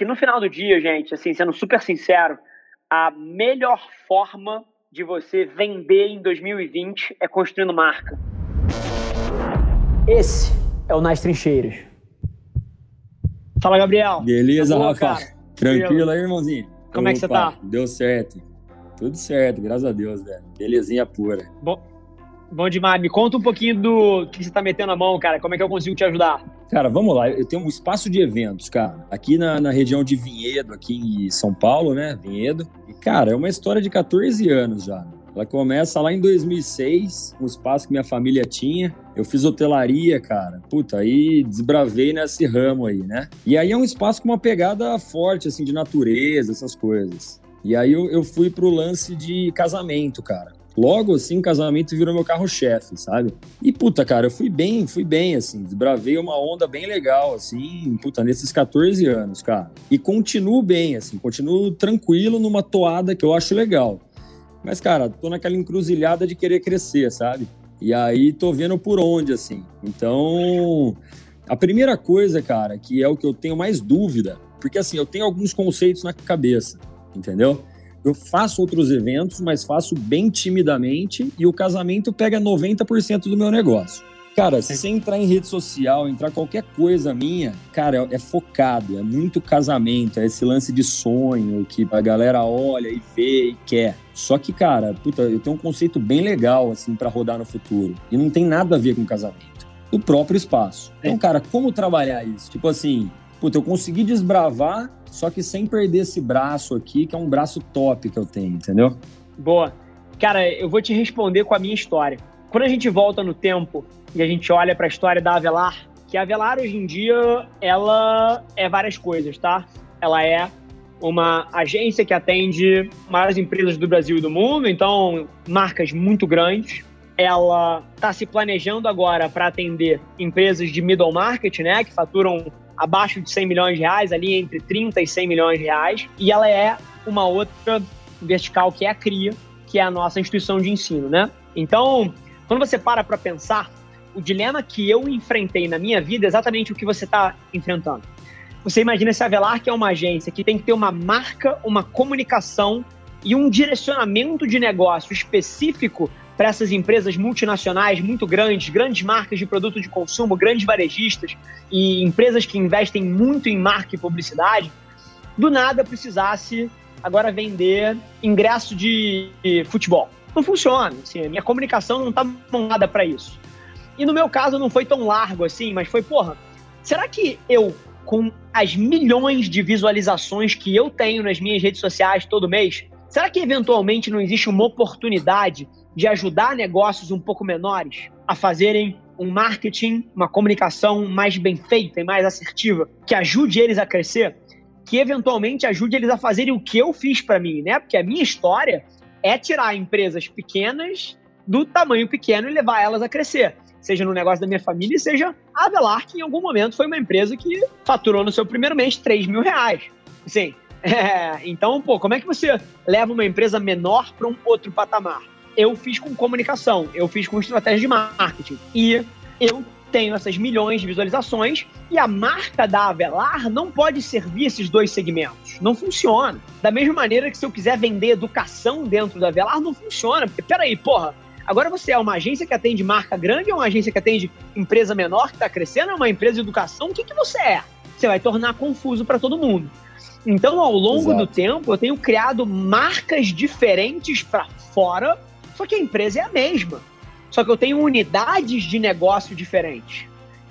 que no final do dia, gente, assim, sendo super sincero, a melhor forma de você vender em 2020 é construindo marca. Esse é o Nas Trincheiras. Fala, Gabriel. Beleza, boa, Rafa. Cara? Tranquilo aí, irmãozinho? Como Opa, é que você tá? Deu certo. Tudo certo, graças a Deus, velho. Belezinha pura. Bom, bom demais. Me conta um pouquinho do que você tá metendo a mão, cara. Como é que eu consigo te ajudar? Cara, vamos lá. Eu tenho um espaço de eventos, cara. Aqui na, na região de Vinhedo, aqui em São Paulo, né? Vinhedo. E, cara, é uma história de 14 anos já. Ela começa lá em 2006, um espaço que minha família tinha. Eu fiz hotelaria, cara. Puta, aí desbravei nesse ramo aí, né? E aí é um espaço com uma pegada forte, assim, de natureza, essas coisas. E aí eu, eu fui pro lance de casamento, cara. Logo assim, casamento virou meu carro-chefe, sabe? E puta, cara, eu fui bem, fui bem, assim, desbravei uma onda bem legal, assim, puta, nesses 14 anos, cara. E continuo bem, assim, continuo tranquilo numa toada que eu acho legal. Mas, cara, tô naquela encruzilhada de querer crescer, sabe? E aí tô vendo por onde, assim. Então, a primeira coisa, cara, que é o que eu tenho mais dúvida, porque assim, eu tenho alguns conceitos na cabeça, entendeu? Eu faço outros eventos, mas faço bem timidamente e o casamento pega 90% do meu negócio. Cara, se você entrar em rede social, entrar qualquer coisa minha, cara, é, é, focado, é muito casamento, é esse lance de sonho que a galera olha e vê e quer. Só que, cara, puta, eu tenho um conceito bem legal, assim, para rodar no futuro. E não tem nada a ver com casamento. O próprio espaço. Então, cara, como trabalhar isso? Tipo assim, puta, eu consegui desbravar, só que sem perder esse braço aqui, que é um braço top que eu tenho, entendeu? Boa. Cara, eu vou te responder com a minha história. Quando a gente volta no tempo e a gente olha para a história da Avelar, que a Avelar hoje em dia ela é várias coisas, tá? Ela é uma agência que atende maiores empresas do Brasil e do mundo, então marcas muito grandes. Ela está se planejando agora para atender empresas de middle market, né, que faturam abaixo de 100 milhões de reais, ali entre 30 e 100 milhões de reais. E ela é uma outra vertical que é a CRIA, que é a nossa instituição de ensino, né? Então, quando você para para pensar, o dilema que eu enfrentei na minha vida é exatamente o que você está enfrentando. Você imagina se a Velar, que é uma agência que tem que ter uma marca, uma comunicação e um direcionamento de negócio específico para essas empresas multinacionais muito grandes, grandes marcas de produto de consumo, grandes varejistas e empresas que investem muito em marca e publicidade, do nada precisasse agora vender ingresso de futebol não funciona. Assim, minha comunicação não está montada para isso. E no meu caso não foi tão largo assim, mas foi, porra, será que eu, com as milhões de visualizações que eu tenho nas minhas redes sociais todo mês, será que eventualmente não existe uma oportunidade de ajudar negócios um pouco menores a fazerem um marketing, uma comunicação mais bem feita e mais assertiva, que ajude eles a crescer? Que eventualmente ajude eles a fazerem o que eu fiz para mim, né? Porque a minha história é tirar empresas pequenas do tamanho pequeno e levar elas a crescer. Seja no negócio da minha família, seja a Avelar, que em algum momento foi uma empresa que faturou no seu primeiro mês 3 mil reais. Assim, é, então, pô, como é que você leva uma empresa menor para um outro patamar? Eu fiz com comunicação, eu fiz com estratégia de marketing. E eu tenho essas milhões de visualizações e a marca da Avelar não pode servir esses dois segmentos. Não funciona. Da mesma maneira que se eu quiser vender educação dentro da Avelar, não funciona. Porque, peraí, porra, agora você é uma agência que atende marca grande ou uma agência que atende empresa menor que está crescendo? É uma empresa de educação? O que, que você é? Você vai tornar confuso para todo mundo. Então, ao longo Exato. do tempo, eu tenho criado marcas diferentes para fora, só que a empresa é a mesma. Só que eu tenho unidades de negócio diferentes.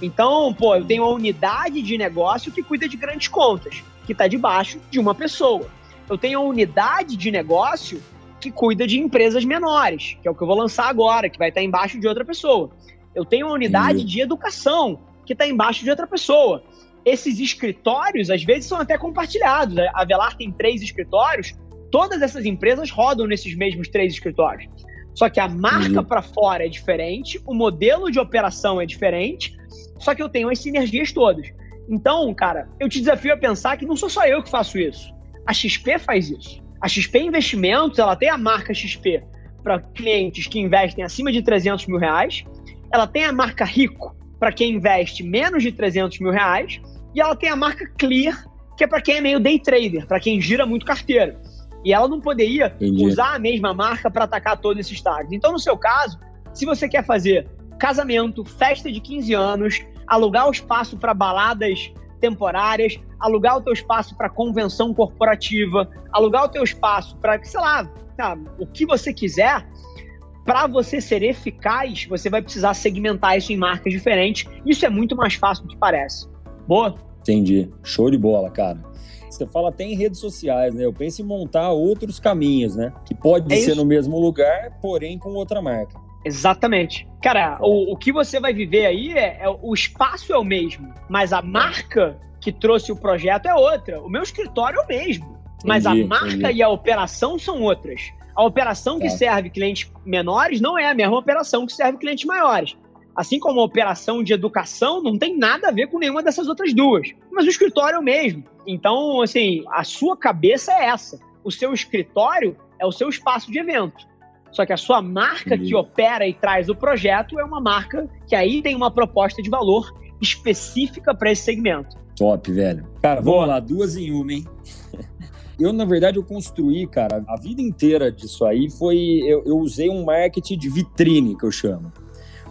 Então, pô, eu tenho uma unidade de negócio que cuida de grandes contas, que está debaixo de uma pessoa. Eu tenho uma unidade de negócio que cuida de empresas menores, que é o que eu vou lançar agora, que vai estar embaixo de outra pessoa. Eu tenho uma unidade de educação, que está embaixo de outra pessoa. Esses escritórios, às vezes, são até compartilhados. A Velar tem três escritórios, todas essas empresas rodam nesses mesmos três escritórios. Só que a marca uhum. para fora é diferente, o modelo de operação é diferente, só que eu tenho as sinergias todas. Então, cara, eu te desafio a pensar que não sou só eu que faço isso. A XP faz isso. A XP Investimentos, ela tem a marca XP para clientes que investem acima de 300 mil reais. Ela tem a marca Rico para quem investe menos de 300 mil reais. E ela tem a marca Clear que é para quem é meio day trader, para quem gira muito carteira. E ela não poderia Entendi. usar a mesma marca para atacar todos esses targets. Então, no seu caso, se você quer fazer casamento, festa de 15 anos, alugar o espaço para baladas temporárias, alugar o teu espaço para convenção corporativa, alugar o teu espaço para, sei lá, tá, o que você quiser, para você ser eficaz, você vai precisar segmentar isso em marcas diferentes. Isso é muito mais fácil do que parece. Boa? Entendi. Show de bola, cara. Você fala até em redes sociais, né? Eu penso em montar outros caminhos, né? Que pode é ser isso. no mesmo lugar, porém com outra marca. Exatamente. Cara, o, o que você vai viver aí é, é, o espaço é o mesmo, mas a marca que trouxe o projeto é outra. O meu escritório é o mesmo, entendi, mas a marca entendi. e a operação são outras. A operação que tá. serve clientes menores não é a mesma operação que serve clientes maiores. Assim como a operação de educação não tem nada a ver com nenhuma dessas outras duas. Mas o escritório é o mesmo. Então, assim, a sua cabeça é essa. O seu escritório é o seu espaço de evento. Só que a sua marca que opera e traz o projeto é uma marca que aí tem uma proposta de valor específica para esse segmento. Top, velho. Cara, vamos Boa. lá, duas em uma, hein? Eu, na verdade, eu construí, cara, a vida inteira disso aí foi. Eu, eu, usei um marketing de vitrine, que eu chamo.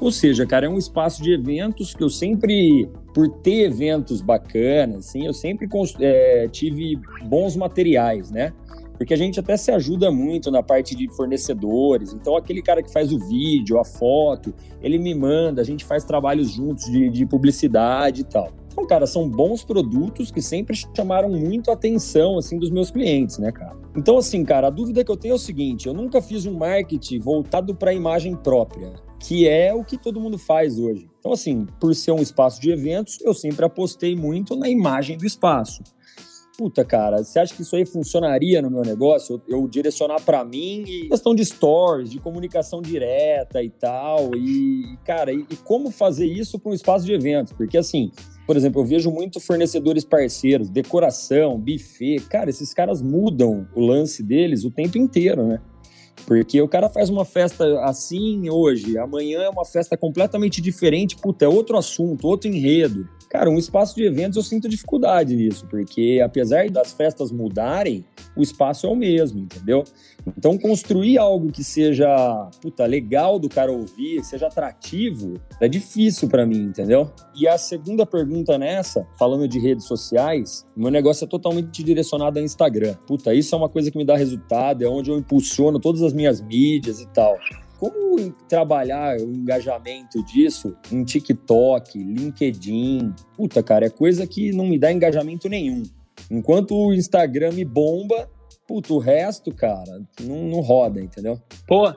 Ou seja, cara, é um espaço de eventos que eu sempre, por ter eventos bacanas, assim, eu sempre é, tive bons materiais, né? porque a gente até se ajuda muito na parte de fornecedores. Então, aquele cara que faz o vídeo, a foto, ele me manda, a gente faz trabalhos juntos de, de publicidade e tal. Então, cara, são bons produtos que sempre chamaram muito a atenção, assim, dos meus clientes, né, cara? Então, assim, cara, a dúvida que eu tenho é o seguinte: eu nunca fiz um marketing voltado para a imagem própria, que é o que todo mundo faz hoje. Então, assim, por ser um espaço de eventos, eu sempre apostei muito na imagem do espaço puta, cara, você acha que isso aí funcionaria no meu negócio? Eu, eu direcionar para mim e questão de stories, de comunicação direta e tal. E, cara, e, e como fazer isso para um espaço de eventos? Porque assim, por exemplo, eu vejo muito fornecedores parceiros, decoração, buffet. Cara, esses caras mudam o lance deles o tempo inteiro, né? Porque o cara faz uma festa assim hoje, amanhã é uma festa completamente diferente, puta, é outro assunto, outro enredo. Cara, um espaço de eventos eu sinto dificuldade nisso, porque apesar das festas mudarem, o espaço é o mesmo, entendeu? Então, construir algo que seja, puta, legal do cara ouvir, seja atrativo, é difícil para mim, entendeu? E a segunda pergunta nessa, falando de redes sociais, meu negócio é totalmente direcionado a Instagram. Puta, isso é uma coisa que me dá resultado, é onde eu impulsiono todas as minhas mídias e tal. Como trabalhar o engajamento disso em TikTok, LinkedIn? Puta, cara, é coisa que não me dá engajamento nenhum. Enquanto o Instagram me bomba, puta, o resto, cara, não, não roda, entendeu? Pô,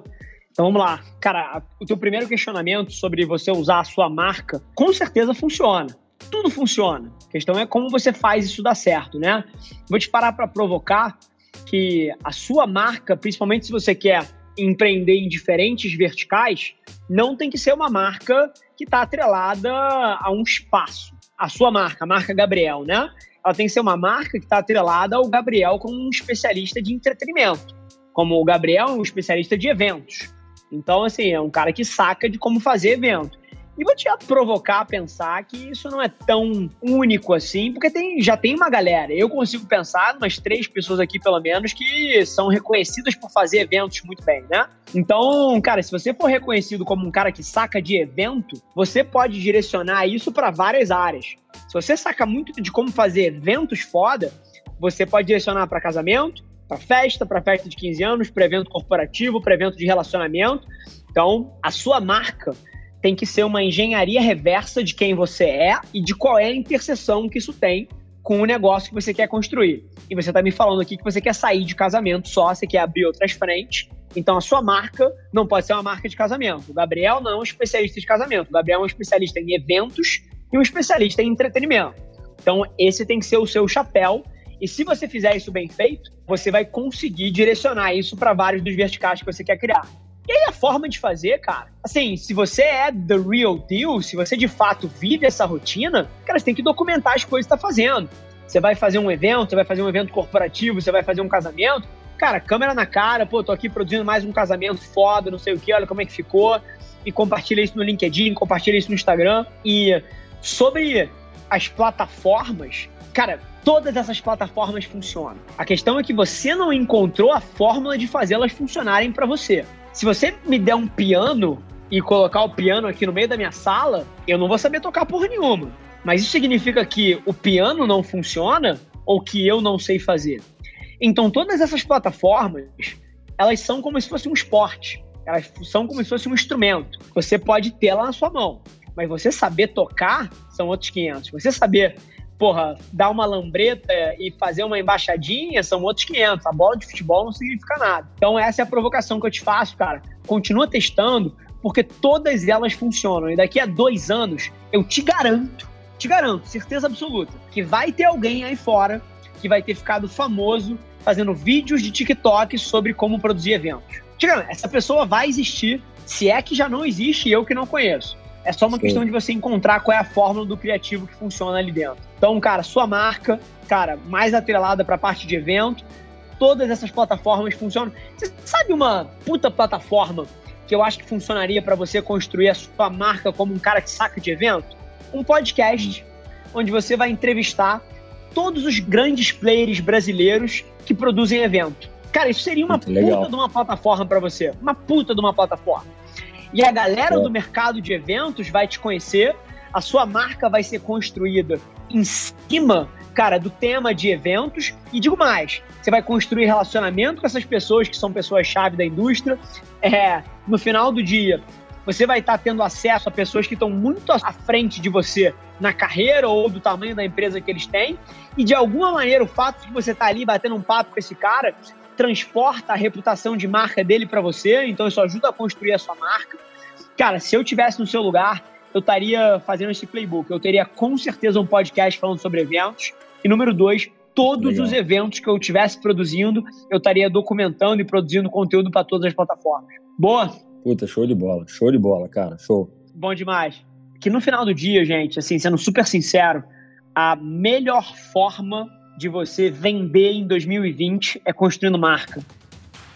então vamos lá. Cara, o teu primeiro questionamento sobre você usar a sua marca, com certeza funciona. Tudo funciona. A questão é como você faz isso dar certo, né? Vou te parar para provocar que a sua marca, principalmente se você quer empreender em diferentes verticais, não tem que ser uma marca que está atrelada a um espaço. A sua marca, a marca Gabriel, né? Ela tem que ser uma marca que está atrelada ao Gabriel como um especialista de entretenimento. Como o Gabriel é um especialista de eventos. Então, assim, é um cara que saca de como fazer evento. E vou te provocar a pensar que isso não é tão único assim, porque tem, já tem uma galera. Eu consigo pensar umas três pessoas aqui, pelo menos, que são reconhecidas por fazer eventos muito bem, né? Então, cara, se você for reconhecido como um cara que saca de evento, você pode direcionar isso para várias áreas. Se você saca muito de como fazer eventos foda, você pode direcionar para casamento, para festa, para festa de 15 anos, para evento corporativo, para evento de relacionamento. Então, a sua marca tem que ser uma engenharia reversa de quem você é e de qual é a interseção que isso tem com o negócio que você quer construir. E você está me falando aqui que você quer sair de casamento só, você quer abrir outras frentes. Então a sua marca não pode ser uma marca de casamento. O Gabriel não é um especialista de casamento. O Gabriel é um especialista em eventos e um especialista em entretenimento. Então esse tem que ser o seu chapéu. E se você fizer isso bem feito, você vai conseguir direcionar isso para vários dos verticais que você quer criar. E aí a forma de fazer, cara, assim, se você é the real deal, se você de fato vive essa rotina, cara, você tem que documentar as coisas que está fazendo. Você vai fazer um evento, você vai fazer um evento corporativo, você vai fazer um casamento, cara, câmera na cara, pô, tô aqui produzindo mais um casamento foda, não sei o que, olha como é que ficou, e compartilha isso no LinkedIn, compartilha isso no Instagram. E sobre as plataformas, cara, Todas essas plataformas funcionam. A questão é que você não encontrou a fórmula de fazê-las funcionarem para você. Se você me der um piano e colocar o piano aqui no meio da minha sala, eu não vou saber tocar porra nenhuma. Mas isso significa que o piano não funciona ou que eu não sei fazer? Então, todas essas plataformas, elas são como se fosse um esporte. Elas são como se fosse um instrumento. Você pode ter lá na sua mão. Mas você saber tocar são outros 500. Você saber, porra, dar uma lambreta e fazer uma embaixadinha são outros 500. A bola de futebol não significa nada. Então, essa é a provocação que eu te faço, cara. Continua testando, porque todas elas funcionam. E daqui a dois anos, eu te garanto, te garanto, certeza absoluta, que vai ter alguém aí fora que vai ter ficado famoso fazendo vídeos de TikTok sobre como produzir eventos. Essa pessoa vai existir, se é que já não existe eu que não conheço. É só uma Sim. questão de você encontrar qual é a fórmula do criativo que funciona ali dentro. Então, cara, sua marca, cara, mais atrelada para a parte de evento, todas essas plataformas funcionam. Você sabe uma puta plataforma que eu acho que funcionaria para você construir a sua marca como um cara que saca de evento? Um podcast onde você vai entrevistar todos os grandes players brasileiros que produzem evento. Cara, isso seria uma Muito puta legal. de uma plataforma para você. Uma puta de uma plataforma. E a galera é. do mercado de eventos vai te conhecer, a sua marca vai ser construída em cima, cara, do tema de eventos. E digo mais, você vai construir relacionamento com essas pessoas que são pessoas-chave da indústria. É, no final do dia, você vai estar tendo acesso a pessoas que estão muito à frente de você na carreira ou do tamanho da empresa que eles têm. E de alguma maneira, o fato de você estar ali batendo um papo com esse cara transporta a reputação de marca dele para você, então isso ajuda a construir a sua marca. Cara, se eu tivesse no seu lugar, eu estaria fazendo esse playbook. Eu teria com certeza um podcast falando sobre eventos. E número dois, todos Legal. os eventos que eu estivesse produzindo, eu estaria documentando e produzindo conteúdo para todas as plataformas. Boa? Puta, show de bola. Show de bola, cara. Show. Bom demais. Que no final do dia, gente, assim, sendo super sincero, a melhor forma de você vender em 2020 é construindo marca.